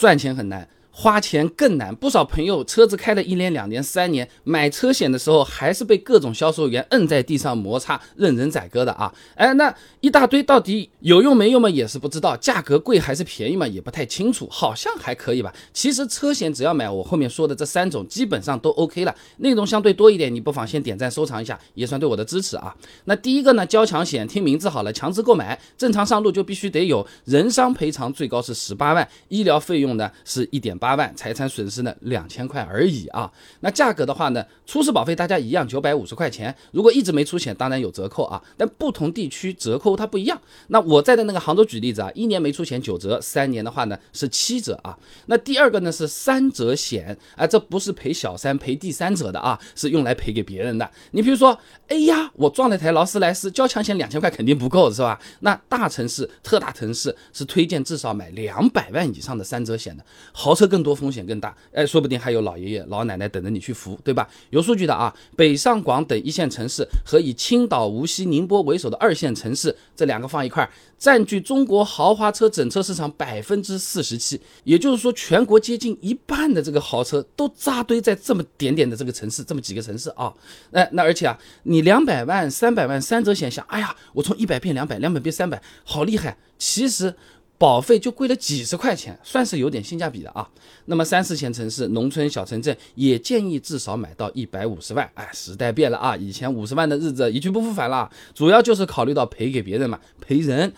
赚钱很难。花钱更难，不少朋友车子开了一年、两年、三年，买车险的时候还是被各种销售员摁在地上摩擦、任人宰割的啊！哎，那一大堆到底有用没用嘛？也是不知道，价格贵还是便宜嘛？也不太清楚，好像还可以吧。其实车险只要买我后面说的这三种，基本上都 OK 了。内容相对多一点，你不妨先点赞收藏一下，也算对我的支持啊。那第一个呢，交强险，听名字好了，强制购买，正常上路就必须得有人伤赔偿，最高是十八万，医疗费用呢是一点八万，财产损失呢两千块而已啊。那价格的话呢，初始保费大家一样九百五十块钱，如果一直没出险，当然有折扣啊。但不同地区折扣它不一样。那我在的那个杭州举例子啊，一年没出险九折，三年的话呢是七折啊。那第二个呢是三者险啊，这不是赔小三赔第三者的啊，是用来赔给别人的。你比如说，哎呀，我撞了台劳斯莱斯，交强险两千块肯定不够是吧？那大城市、特大城市是推荐至少买两百万以上的三者险的，豪车更多风。险更大，哎，说不定还有老爷爷老奶奶等着你去扶，对吧？有数据的啊，北上广等一线城市和以青岛、无锡、宁波为首的二线城市，这两个放一块儿，占据中国豪华车整车市场百分之四十七。也就是说，全国接近一半的这个豪车都扎堆在这么点点的这个城市，这么几个城市啊。哎，那而且啊，你两百万、三百万三者险，想，哎呀，我从一百变两百，两百变三百，好厉害。其实。保费就贵了几十块钱，算是有点性价比的啊。那么三四线城市、农村小城镇也建议至少买到一百五十万。哎，时代变了啊，以前五十万的日子一去不复返了。主要就是考虑到赔给别人嘛，赔人。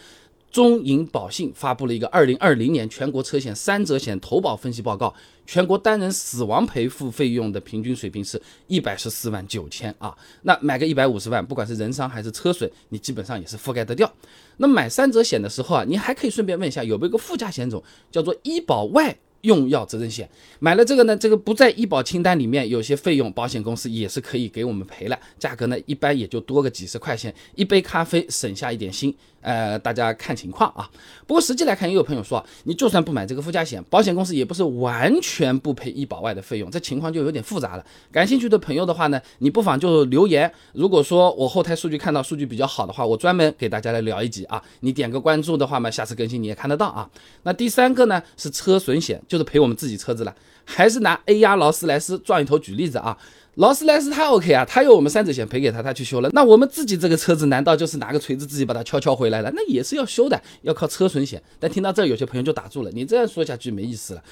中银保信发布了一个二零二零年全国车险三者险投保分析报告，全国单人死亡赔付费用的平均水平是一百十四万九千啊。那买个一百五十万，不管是人伤还是车损，你基本上也是覆盖得掉。那买三者险的时候啊，你还可以顺便问一下有没有个附加险种，叫做医保外。用药责任险买了这个呢，这个不在医保清单里面，有些费用保险公司也是可以给我们赔了，价格呢一般也就多个几十块钱，一杯咖啡省下一点心，呃，大家看情况啊。不过实际来看，也有朋友说，你就算不买这个附加险，保险公司也不是完全不赔医保外的费用，这情况就有点复杂了。感兴趣的朋友的话呢，你不妨就留言，如果说我后台数据看到数据比较好的话，我专门给大家来聊一集啊。你点个关注的话嘛，下次更新你也看得到啊。那第三个呢是车损险。就是赔我们自己车子了，还是拿 A 压劳斯莱斯撞一头举例子啊？劳斯莱斯它 OK 啊，它有我们三者险赔给他，他去修了。那我们自己这个车子难道就是拿个锤子自己把它敲敲回来了？那也是要修的，要靠车损险。但听到这儿，有些朋友就打住了，你这样说下去没意思了。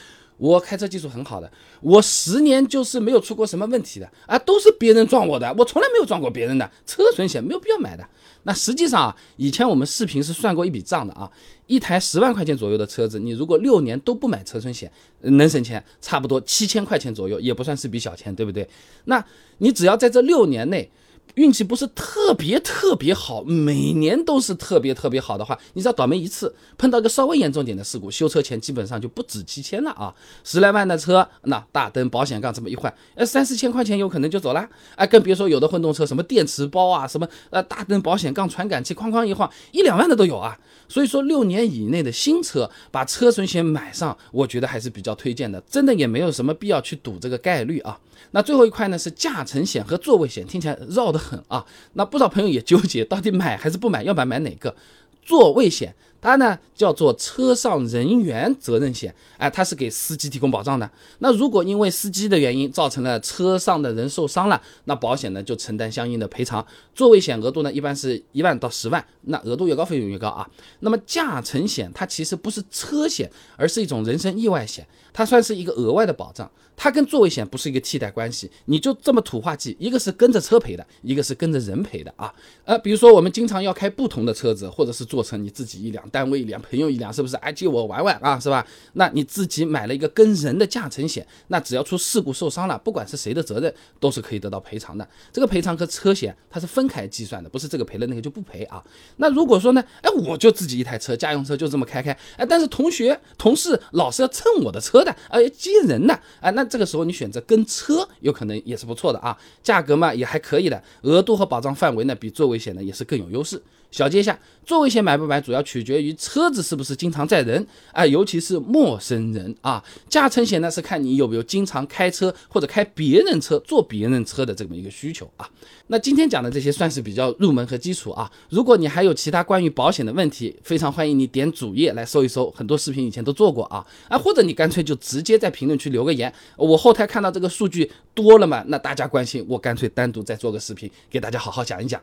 我开车技术很好的，我十年就是没有出过什么问题的啊，都是别人撞我的，我从来没有撞过别人的。车损险没有必要买的。那实际上啊，以前我们视频是算过一笔账的啊，一台十万块钱左右的车子，你如果六年都不买车损险，能省钱差不多七千块钱左右，也不算是笔小钱，对不对？那你只要在这六年内。运气不是特别特别好，每年都是特别特别好的话，你只要倒霉一次，碰到个稍微严重点的事故，修车钱基本上就不止七千了啊！十来万的车，那大灯、保险杠这么一换，呃，三四千块钱有可能就走了。哎，更别说有的混动车，什么电池包啊，什么呃大灯、保险杠、传感器，哐哐一晃，一两万的都有啊！所以说，六年以内的新车把车损险买上，我觉得还是比较推荐的，真的也没有什么必要去赌这个概率啊。那最后一块呢是驾乘险和座位险，听起来绕的很啊。那不少朋友也纠结，到底买还是不买，要买买哪个？座位险。它呢叫做车上人员责任险，哎，它是给司机提供保障的。那如果因为司机的原因造成了车上的人受伤了，那保险呢就承担相应的赔偿。座位险额度呢一般是一万到十万，那额度越高费用越高啊。那么驾乘险它其实不是车险，而是一种人身意外险，它算是一个额外的保障。它跟座位险不是一个替代关系，你就这么土话记，一个是跟着车赔的，一个是跟着人赔的啊。呃，比如说我们经常要开不同的车子，或者是做成你自己一辆。单位一辆，朋友一辆，是不是？哎，借我玩玩啊，是吧？那你自己买了一个跟人的驾乘险，那只要出事故受伤了，不管是谁的责任，都是可以得到赔偿的。这个赔偿和车险它是分开计算的，不是这个赔了那个就不赔啊。那如果说呢，哎，我就自己一台车，家用车就这么开开，哎，但是同学、同事老是要蹭我的车的，哎，接人的，哎，那这个时候你选择跟车，有可能也是不错的啊，价格嘛也还可以的，额度和保障范围呢比座位险呢也是更有优势。小结一下，座位险买不买主要取决于车子是不是经常载人啊，尤其是陌生人啊。驾乘险呢是看你有没有经常开车或者开别人车、坐别人车的这么一个需求啊。那今天讲的这些算是比较入门和基础啊。如果你还有其他关于保险的问题，非常欢迎你点主页来搜一搜，很多视频以前都做过啊啊，或者你干脆就直接在评论区留个言，我后台看到这个数据多了嘛，那大家关心，我干脆单独再做个视频给大家好好讲一讲。